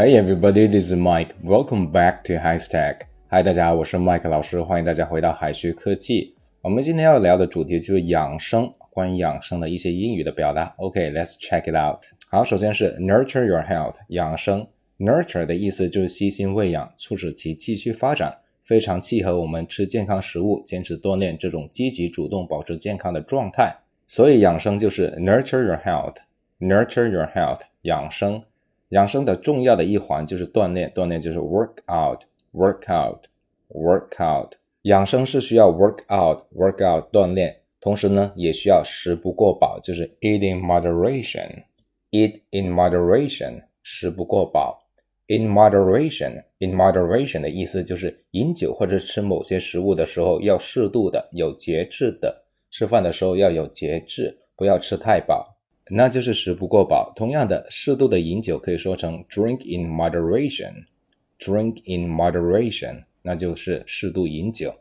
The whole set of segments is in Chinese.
Hey everybody, this is Mike. Welcome back to High Stack. Hi，大家好，我是 Mike 老师，欢迎大家回到海学科技。我们今天要聊的主题就是养生，关于养生的一些英语的表达。OK，let's、check it out。好，首先是 nurture your health，养生。nurture 的意思就是悉心喂养，促使其继续发展，非常契合我们吃健康食物、坚持锻炼这种积极主动保持健康的状态。所以养生就是 nurture your health，nurture your health，养生。养生的重要的一环就是锻炼，锻炼就是 work out，work out，work out。养生是需要 work out，work out 锻炼，同时呢也需要食不过饱，就是 eating moderation，eat in moderation，食不过饱。in moderation，in moderation 的意思就是饮酒或者吃某些食物的时候要适度的，有节制的。吃饭的时候要有节制，不要吃太饱。那就是食不过饱。同样的，适度的饮酒可以说成 drink in moderation，drink in moderation，那就是适度饮酒。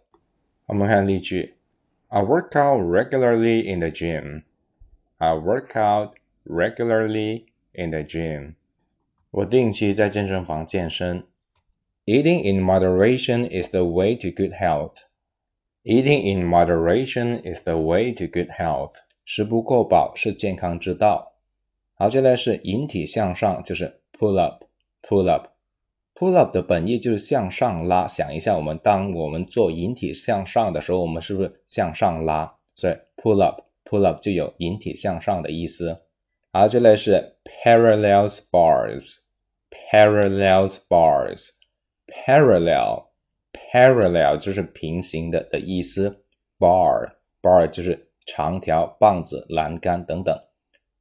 我们看例句：I work out regularly in the gym. I work out regularly in the gym. 我定期在健身房健身。Eating in moderation is the way to good health. Eating in moderation is the way to good health. 食不过饱是健康之道。好，接下来是引体向上，就是 pull up，pull up，pull up 的本意就是向上拉。想一下，我们当我们做引体向上的时候，我们是不是向上拉？所以 pull up，pull up 就有引体向上的意思。好，接下来是 parallel bars，parallel bars，parallel，parallel 就是平行的的意思，bar，bar 就是。长条、棒子、栏杆等等，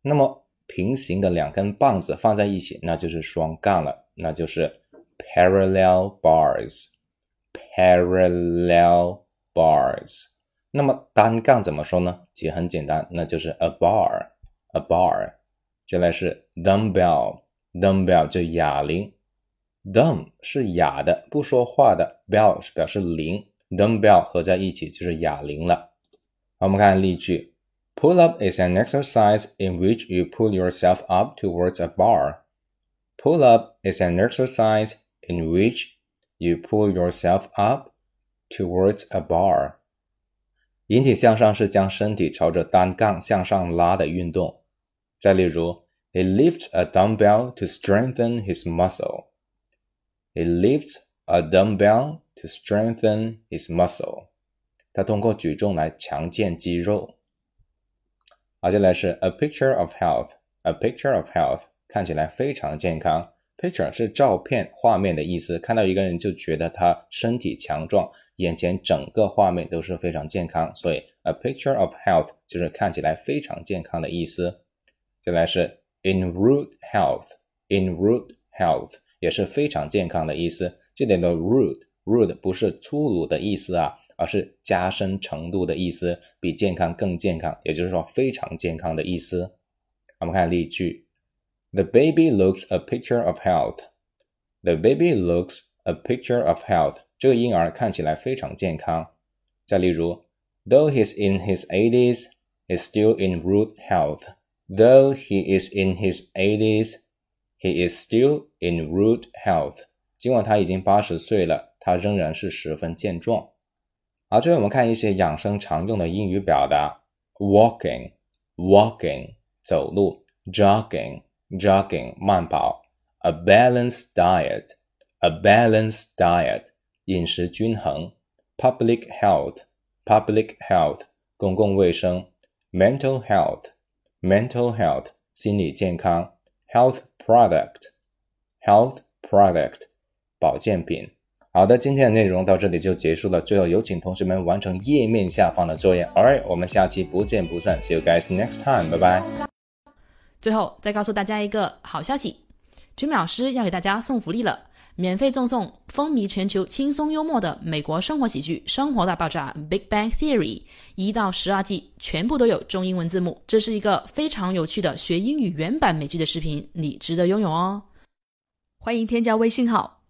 那么平行的两根棒子放在一起，那就是双杠了，那就是 parallel bars，parallel bars。那么单杠怎么说呢？其实很简单，那就是 a bar，a bar。接下来是 dumbbell，dumbbell 就哑铃，dumb 是哑的、不说话的，bell 是表示铃，dumbbell 合在一起就是哑铃了。我们看例句：Pull up is an exercise in which you pull yourself up towards a bar. Pull up is an exercise in which you pull yourself up towards a bar. 引体向上是将身体朝着单杠向上拉的运动。再例如，He lifts a dumbbell to strengthen his muscle. He lifts a dumbbell to strengthen his muscle. 他通过举重来强健肌肉。好，接下来是 a picture of health，a picture of health 看起来非常健康。picture 是照片、画面的意思，看到一个人就觉得他身体强壮，眼前整个画面都是非常健康，所以 a picture of health 就是看起来非常健康的意思。接下来是 in rude health，in rude health 也是非常健康的意思。这里的 rude，rude 不是粗鲁的意思啊。而是加深程度的意思，比健康更健康，也就是说非常健康的意思。我们看例句：The baby looks a picture of health. The baby looks a picture of health. 这个婴儿看起来非常健康。再例如：Though he's in his eighties, he's still in rude health. Though he is in his eighties, he is still in rude health. 尽管他已经八十岁了，他仍然是十分健壮。 好，最后我们看一些养生常用的英语表达：walking，walking 走路；jogging，jogging 慢跑；a balanced diet，a balanced diet 饮食均衡；public health，public health 公共卫生；mental health，mental health 心理健康；health product，health product 保健品。好的，今天的内容到这里就结束了。最后有请同学们完成页面下方的作业。Alright，我们下期不见不散。See you guys next time，拜拜。最后再告诉大家一个好消息，Jimmy 老师要给大家送福利了，免费赠送风靡全球、轻松幽默的美国生活喜剧《生活大爆炸》（Big Bang Theory） 一到十二季，全部都有中英文字幕。这是一个非常有趣的学英语原版美剧的视频，你值得拥有哦。欢迎添加微信号。